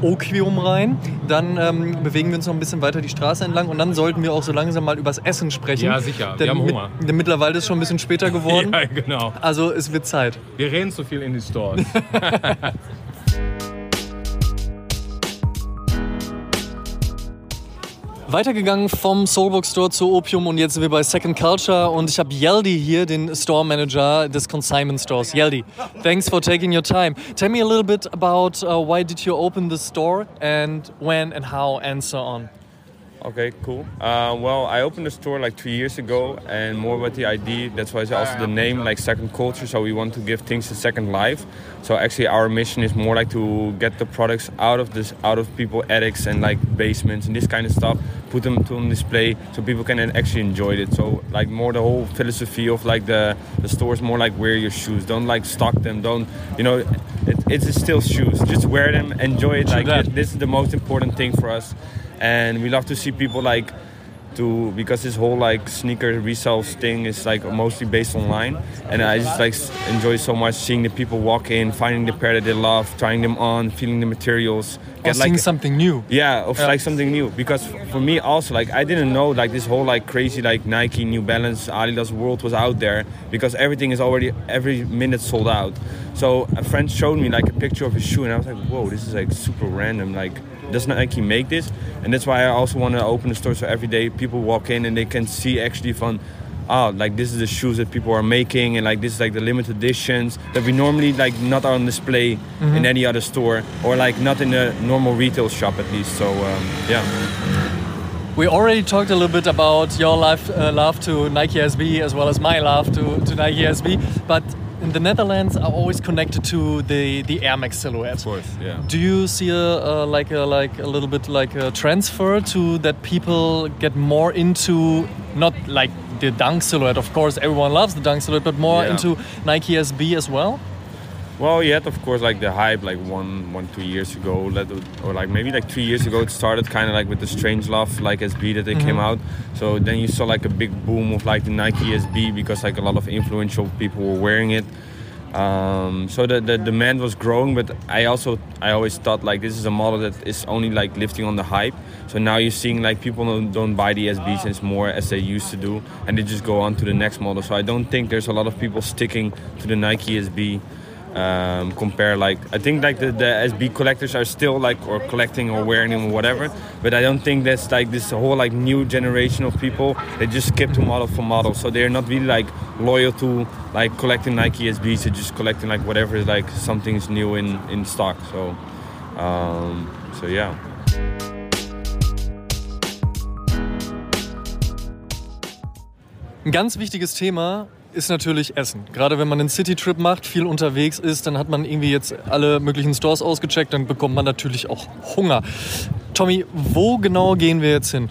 Oquium rein, dann ähm, bewegen wir uns noch ein bisschen weiter die Straße entlang und dann sollten wir auch so langsam mal übers Essen sprechen. Ja, sicher. Wir haben mit- Hunger. Denn mittlerweile ist es schon ein bisschen später geworden. Ja, genau. Also es wird Zeit. Wir reden zu viel in die Stores. Weitergegangen vom Soulbook Store zu Opium und jetzt sind wir bei Second Culture und ich habe Yeldi hier, den Store Manager des Consignment Stores. Yeldi, thanks for taking your time. Tell me a little bit about uh, why did you open the store and when and how and so on. Okay, cool. Uh, well, I opened the store like two years ago, and more about the idea. That's why it's also the name, like second culture. So we want to give things a second life. So actually, our mission is more like to get the products out of this, out of people attics and like basements and this kind of stuff. Put them to on display so people can actually enjoy it. So like more the whole philosophy of like the the store is more like wear your shoes. Don't like stock them. Don't you know? It, it's still shoes. Just wear them. Enjoy it. Like this is the most important thing for us and we love to see people like to because this whole like sneaker resale thing is like mostly based online. And i just like enjoy so much seeing the people walk in finding the pair that they love trying them on feeling the materials. Get or like something new. Yeah of yeah. like something new. Because for me also like i didn't know like this whole like crazy like nike new balance adidas world was out there because everything is already every minute sold out so a friend showed me like a picture of his shoe and i was like whoa this is like super random like does not actually make this? And that's why i also want to open the store so every day people walk in and they can see actually from oh like this is the shoes that people are making and like this is like the limited editions that we normally like not on display mm-hmm. in any other store or like not in a normal retail shop at least. So um, yeah. We already talked a little bit about your life, uh, love to Nike SB as well as my love to, to Nike SB, but in the Netherlands are always connected to the the Air Max silhouette. Of course, yeah. Do you see a, like a like a little bit like a transfer to that people get more into not like the Dunk silhouette? Of course, everyone loves the Dunk silhouette, but more yeah. into Nike SB as well. Well, you had of course like the hype like one, one, two years ago, or like maybe like three years ago. It started kind of like with the Strange Love like SB that they mm-hmm. came out. So then you saw like a big boom of like the Nike SB because like a lot of influential people were wearing it. Um, so the, the demand was growing, but I also I always thought like this is a model that is only like lifting on the hype. So now you're seeing like people don't, don't buy the SBs as more as they used to do, and they just go on to the next model. So I don't think there's a lot of people sticking to the Nike SB um, compare like I think like the, the SB collectors are still like or collecting or wearing them or whatever but I don't think that's like this whole like new generation of people they just skip to model for model so they're not really like loyal to like collecting Nike SBs they're just collecting like whatever is like something's new in in stock so um, so yeah. Ganz wichtiges Thema ist natürlich Essen. Gerade wenn man einen City-Trip macht, viel unterwegs ist, dann hat man irgendwie jetzt alle möglichen Stores ausgecheckt, dann bekommt man natürlich auch Hunger. Tommy, wo genau gehen wir jetzt hin?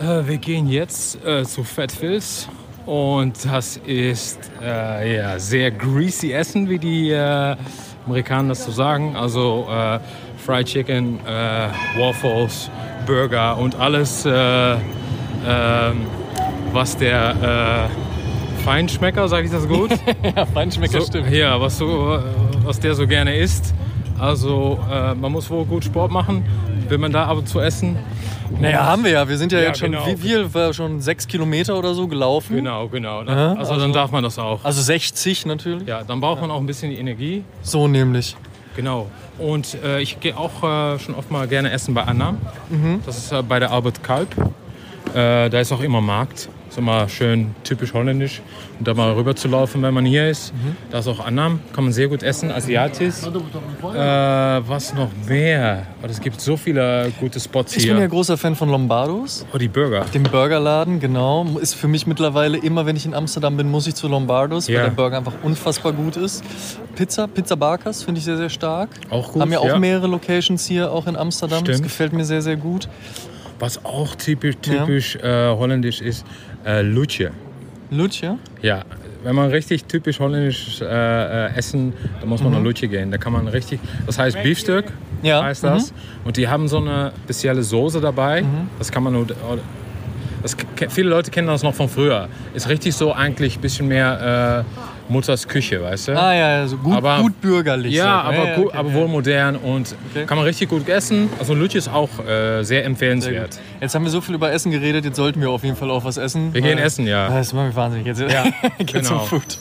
Äh, wir gehen jetzt äh, zu Fat Phil's und das ist äh, ja, sehr greasy Essen, wie die äh, Amerikaner das so sagen. Also äh, Fried Chicken, äh, Waffles, Burger und alles, ähm, was der Feinschmecker, sage ich das gut? ja, Feinschmecker so, stimmt. Ja, was, so, was der so gerne isst. Also äh, man muss wohl gut Sport machen, will man da ab und zu essen. Naja, haben wir ja. Wir sind ja, ja jetzt schon, genau. wie viel, war schon sechs Kilometer oder so gelaufen. Genau, genau. Aha, also, also, dann darf man das auch. Also 60 natürlich. Ja, dann braucht man auch ein bisschen die Energie. So nämlich. Genau. Und äh, ich gehe auch äh, schon oft mal gerne essen bei Anna. Mhm. Das ist bei der Albert Kalb. Äh, da ist auch immer Markt ist immer schön typisch holländisch. Und da mal rüber zu laufen, wenn man hier ist. Mhm. Da ist auch Annam, kann man sehr gut essen, asiatisch. Äh, was noch mehr? Oh, es gibt so viele gute Spots hier. Ich bin ja großer Fan von Lombardos. Oh, die Burger. Dem Burgerladen, genau. Ist für mich mittlerweile immer, wenn ich in Amsterdam bin, muss ich zu Lombardos, ja. weil der Burger einfach unfassbar gut ist. Pizza, Pizza Barkas finde ich sehr, sehr stark. Auch gut. Haben ja auch ja. mehrere Locations hier, auch in Amsterdam. Stimmt. Das gefällt mir sehr, sehr gut. Was auch typisch, typisch ja. äh, holländisch ist, äh, Lutje. Lutje? Ja, wenn man richtig typisch holländisch äh, äh, essen, dann muss man mhm. nach Lutje gehen. Da kann man richtig, das heißt Beefstück, ja. heißt das. Mhm. Und die haben so eine spezielle Soße dabei. Mhm. Das kann man nur, das, viele Leute kennen das noch von früher. Ist richtig so eigentlich ein bisschen mehr äh, Mutters Küche, weißt du? Ah ja, also gut, aber, gut bürgerlich. Ja, so. aber, ja, gut, okay, aber wohl modern und okay. kann man richtig gut essen. Also Lütje ist auch äh, sehr empfehlenswert. Sehr jetzt haben wir so viel über Essen geredet, jetzt sollten wir auf jeden Fall auch was essen. Wir gehen essen, ja. Das macht mich wahnsinnig. Jetzt ja, geht's genau. zum Food.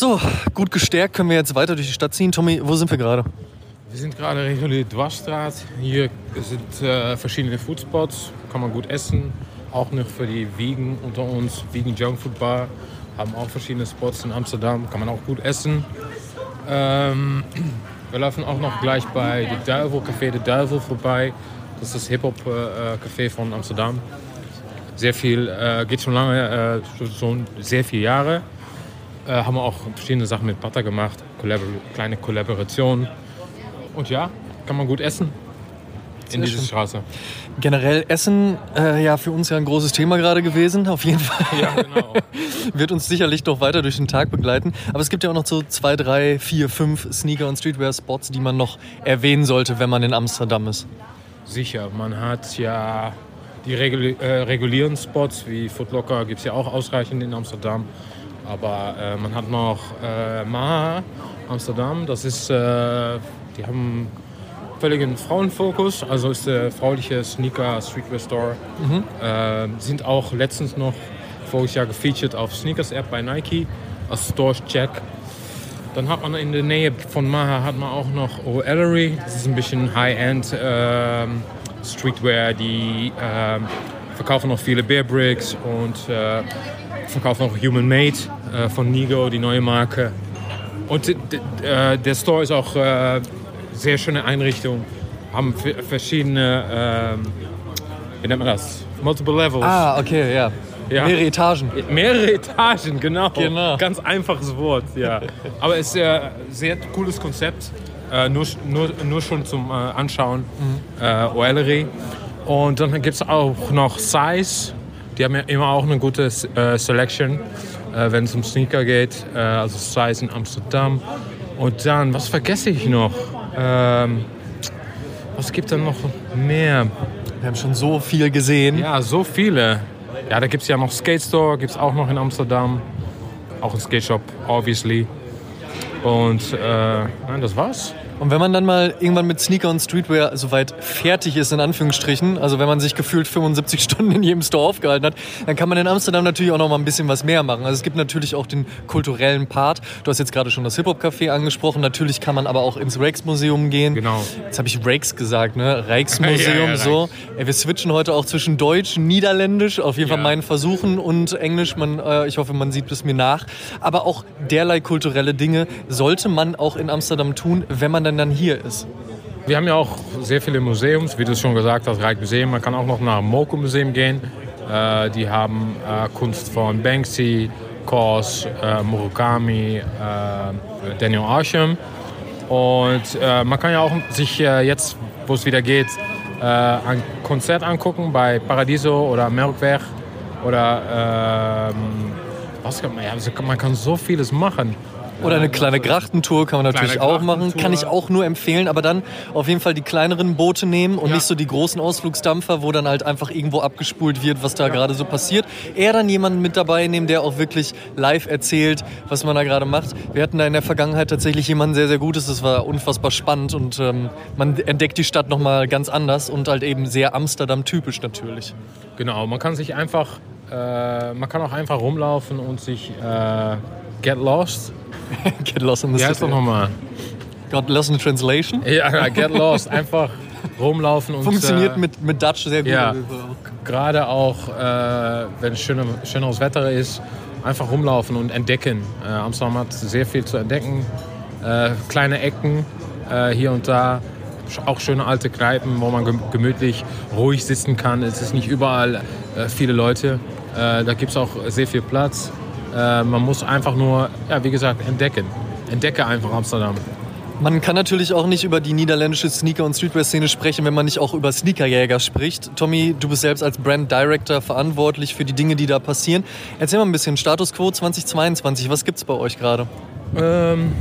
So, gut gestärkt können wir jetzt weiter durch die Stadt ziehen. Tommy, wo sind wir gerade? Wir sind gerade regulär Dwarsstraat. Hier sind äh, verschiedene Foodspots, kann man gut essen. Auch noch für die Vegan unter uns, Vegan Junk Food Bar, haben auch verschiedene Spots in Amsterdam, kann man auch gut essen. Ähm, wir laufen auch noch gleich bei The Duivel, Café The Duivel vorbei. Das ist das Hip-Hop-Café äh, von Amsterdam. Sehr viel, äh, geht schon lange, äh, schon sehr viele Jahre. Äh, haben wir auch verschiedene Sachen mit Butter gemacht, Kollabor kleine Kollaborationen. Und ja, kann man gut essen in dieser Straße. Generell Essen, äh, ja, für uns ja ein großes Thema gerade gewesen, auf jeden Fall. Ja, genau. Wird uns sicherlich noch weiter durch den Tag begleiten. Aber es gibt ja auch noch so zwei, drei, vier, fünf Sneaker- und Streetwear-Spots, die man noch erwähnen sollte, wenn man in Amsterdam ist. Sicher, man hat ja die regul äh, regulären Spots wie Footlocker, gibt es ja auch ausreichend in Amsterdam. Aber äh, man hat noch äh, Maha Amsterdam, das ist, äh, die haben völligen Frauenfokus, also ist der frauliche Sneaker Streetwear Store. Mhm. Äh, sind auch letztens noch voriges Jahr gefeatured auf Sneakers App bei Nike als Store Check. Dann hat man in der Nähe von Maha hat man auch noch O'Ellery. Das ist ein bisschen High-End ähm, Streetwear. Die ähm, verkaufen noch viele Bear Bricks und äh, verkaufen auch Human Made äh, von Nigo, die neue Marke. Und äh, der Store ist auch äh, sehr schöne Einrichtung. Haben verschiedene, ähm, wie nennt man das? Multiple Levels. Ah, okay, ja. Ja. Mehrere Etagen. Mehrere Etagen, genau. Genau. Ganz einfaches Wort, ja. Aber es ist ein äh, sehr cooles Konzept. Äh, nur, nur, nur schon zum äh, Anschauen. Mhm. Äh, Oelery. Und dann gibt es auch noch Size. Die haben ja immer auch eine gute äh, Selection, äh, wenn es um Sneaker geht. Äh, also Size in Amsterdam. Und dann, was vergesse ich noch? Ähm, was gibt da noch mehr? Wir haben schon so viel gesehen. Ja, so viele. Ja, da gibt es ja noch Skate Store, gibt es auch noch in Amsterdam. Auch ein Skate Shop, obviously. Und äh, nein, das war's. Und wenn man dann mal irgendwann mit Sneaker und Streetwear soweit fertig ist, in Anführungsstrichen, also wenn man sich gefühlt 75 Stunden in jedem Store aufgehalten hat, dann kann man in Amsterdam natürlich auch noch mal ein bisschen was mehr machen. Also es gibt natürlich auch den kulturellen Part. Du hast jetzt gerade schon das Hip-Hop-Café angesprochen. Natürlich kann man aber auch ins Rijksmuseum gehen. Genau. Jetzt habe ich Rijks gesagt, ne? Rijksmuseum, Ja, ja, so. Ey, wir switchen heute auch zwischen Deutsch, Niederländisch, auf jeden Fall Ja. meinen Versuchen und Englisch. Man, äh, ich hoffe, man sieht es mir nach. Aber auch derlei kulturelle Dinge sollte man auch in Amsterdam tun, wenn man dann, dann hier ist. Wir haben ja auch sehr viele Museums, wie du schon gesagt hast, Rijksmuseum. Man kann auch noch nach Moko Museum gehen. Äh, die haben äh, Kunst von Banksy, Kors, äh, Murakami, äh, Daniel Arsham. Und äh, man kann ja auch sich äh, jetzt, wo es wieder geht, ein Konzert angucken bei Paradiso oder Melkweg. Oder ähm, was kann man, ja, also man kann so vieles machen. Oder eine kleine Grachtentour kann man natürlich auch machen. Kann ich auch nur empfehlen, aber dann auf jeden Fall die kleineren Boote nehmen und Ja. nicht so die großen Ausflugsdampfer, wo dann halt einfach irgendwo abgespult wird, was da gerade so passiert. Eher dann jemanden mit dabei nehmen, der auch wirklich live erzählt, was man da gerade macht. Wir hatten da in der Vergangenheit tatsächlich jemanden sehr, sehr Gutes. Das war unfassbar spannend und ähm, man entdeckt die Stadt nochmal ganz anders und halt eben sehr Amsterdam-typisch natürlich. Genau, man kann sich einfach, äh, man kann auch einfach rumlaufen und sich äh, get lost. Get lost in the Wie heißt city. nochmal? Got lost in translation. Ja, get lost. Einfach rumlaufen und Funktioniert äh, mit, mit Dutch sehr gut. ja. gerade auch, äh, wenn schöner, schöneres Wetter ist, einfach rumlaufen und entdecken. Äh, Amsterdam hat sehr viel zu entdecken. Äh, kleine Ecken äh, hier und da. Auch schöne alte Kneipen, wo man gem- gemütlich ruhig sitzen kann. Es ist nicht überall äh, viele Leute. Da gibt es auch sehr viel Platz. Äh, man muss einfach nur, ja, wie gesagt, entdecken. Entdecke einfach Amsterdam. Man kann natürlich auch nicht über die niederländische Sneaker- und Streetwear-Szene sprechen, wenn man nicht auch über Sneakerjäger spricht. Tommy, du bist selbst als Brand Director verantwortlich für die Dinge, die da passieren. Erzähl mal ein bisschen Status Quo 2022. Was gibt's bei euch gerade? Ähm,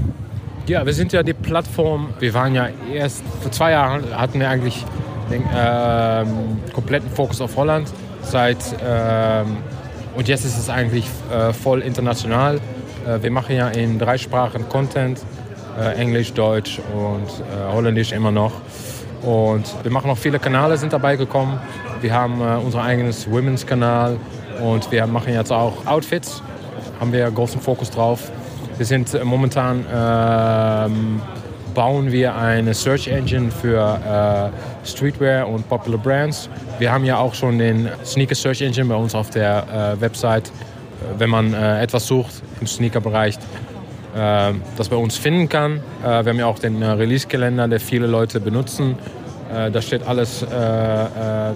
ja, wir sind ja die Plattform. Wir waren ja erst vor zwei Jahren hatten wir eigentlich den ähm, kompletten Fokus auf Holland. Seit ähm, und jetzt ist es eigentlich äh, voll international. Äh, wir machen ja in drei Sprachen Content: äh, Englisch, Deutsch und äh, Holländisch immer noch. Und wir machen auch viele Kanäle sind dabei gekommen. Wir haben äh, unser eigenes Women's Kanal und wir machen jetzt auch Outfits. Haben wir großen Fokus drauf. Wir sind äh, momentan ähm, bauen wir eine Search Engine für äh, Streetwear und Popular Brands. Wir haben ja auch schon den Sneaker Search Engine bei uns auf der äh, Website. Äh, wenn man äh, etwas sucht im Sneaker-Bereich, äh, das bei uns finden kann. wir haben ja auch den Release-Kalender, der viele Leute benutzen. da steht alles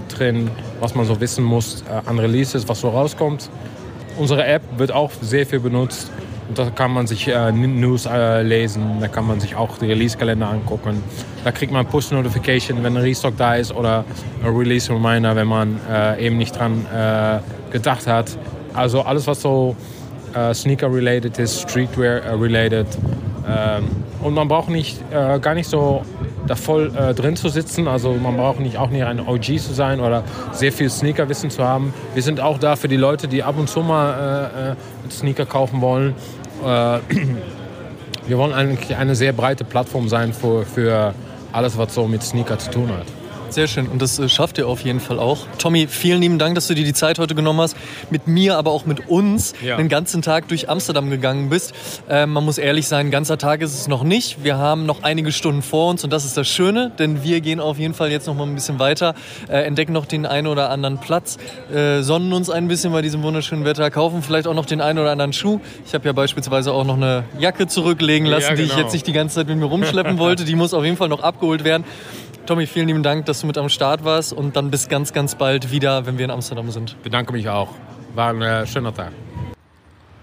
drin, was man so wissen muss an Releases, was so rauskommt. Unsere App wird auch sehr viel benutzt. Da kann man sich äh, News äh, lesen, da kann man sich auch die Release-Kalender angucken. Da kriegt man Push-Notification, wenn ein Restock da ist oder ein Release-Reminder, wenn man äh, eben nicht dran äh, gedacht hat. Also alles, was so äh, Sneaker-related ist, Streetwear-related. Ähm, und man braucht nicht, äh, gar nicht so da voll äh, drin zu sitzen. Also man braucht nicht auch nicht ein OG zu sein oder sehr viel Sneakerwissen zu haben. Wir sind auch da für die Leute, die ab und zu mal äh, Sneaker kaufen wollen äh, wir wollen eigentlich eine sehr breite Plattform sein für, für alles, was so mit Sneaker zu tun hat. Sehr schön und das äh, schafft ihr auf jeden Fall auch. Tommy, vielen lieben Dank, dass du dir die Zeit heute genommen hast, mit mir, aber auch mit uns ja. den ganzen Tag durch Amsterdam gegangen bist. Äh, man muss ehrlich sein, ein ganzer Tag ist es noch nicht. Wir haben noch einige Stunden vor uns und das ist das Schöne, denn wir gehen auf jeden Fall jetzt noch mal ein bisschen weiter, äh, entdecken noch den einen oder anderen Platz, äh, sonnen uns ein bisschen bei diesem wunderschönen Wetter, kaufen vielleicht auch noch den einen oder anderen Schuh. Ich habe ja beispielsweise auch noch eine Jacke zurücklegen lassen, ja, genau. die ich genau. jetzt nicht die ganze Zeit mit mir rumschleppen wollte. Die muss auf jeden Fall noch abgeholt werden. Tommy, vielen lieben Dank, dass du mit am Start warst und dann bis ganz, ganz bald wieder, wenn wir in Amsterdam sind. Bedanke mich auch. War ein äh, schöner Tag.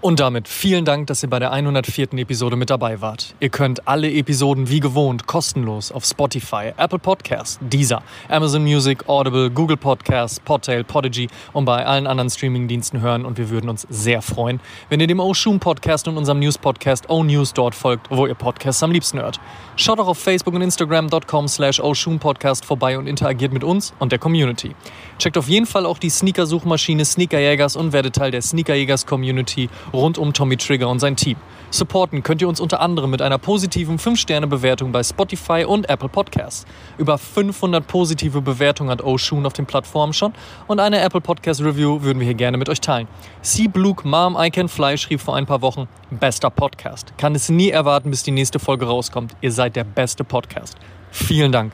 Und damit vielen Dank, dass ihr bei der 104. Episode mit dabei wart. Ihr könnt alle Episoden wie gewohnt kostenlos auf Spotify, Apple Podcasts, Deezer, Amazon Music, Audible, Google Podcasts, Podtail, Podigy und bei allen anderen Streamingdiensten hören und wir würden uns sehr freuen, wenn ihr dem Oshun Podcast und unserem News Podcast O News dort folgt, wo ihr Podcasts am liebsten hört. Schaut auch auf Facebook und Instagram.com slash Podcast vorbei und interagiert mit uns und der Community. Checkt auf jeden Fall auch die Sneaker-Suchmaschine Sneakerjägers und werdet Teil der Sneakerjägers Community rund um Tommy Trigger und sein Team. Supporten könnt ihr uns unter anderem mit einer positiven 5-Sterne-Bewertung bei Spotify und Apple Podcasts. Über 500 positive Bewertungen hat Oshun auf den Plattformen schon und eine Apple Podcast Review würden wir hier gerne mit euch teilen. Sea Bluke Mom I Can Fly schrieb vor ein paar Wochen, bester Podcast. Kann es nie erwarten, bis die nächste Folge rauskommt. Ihr seid der beste Podcast. Vielen Dank.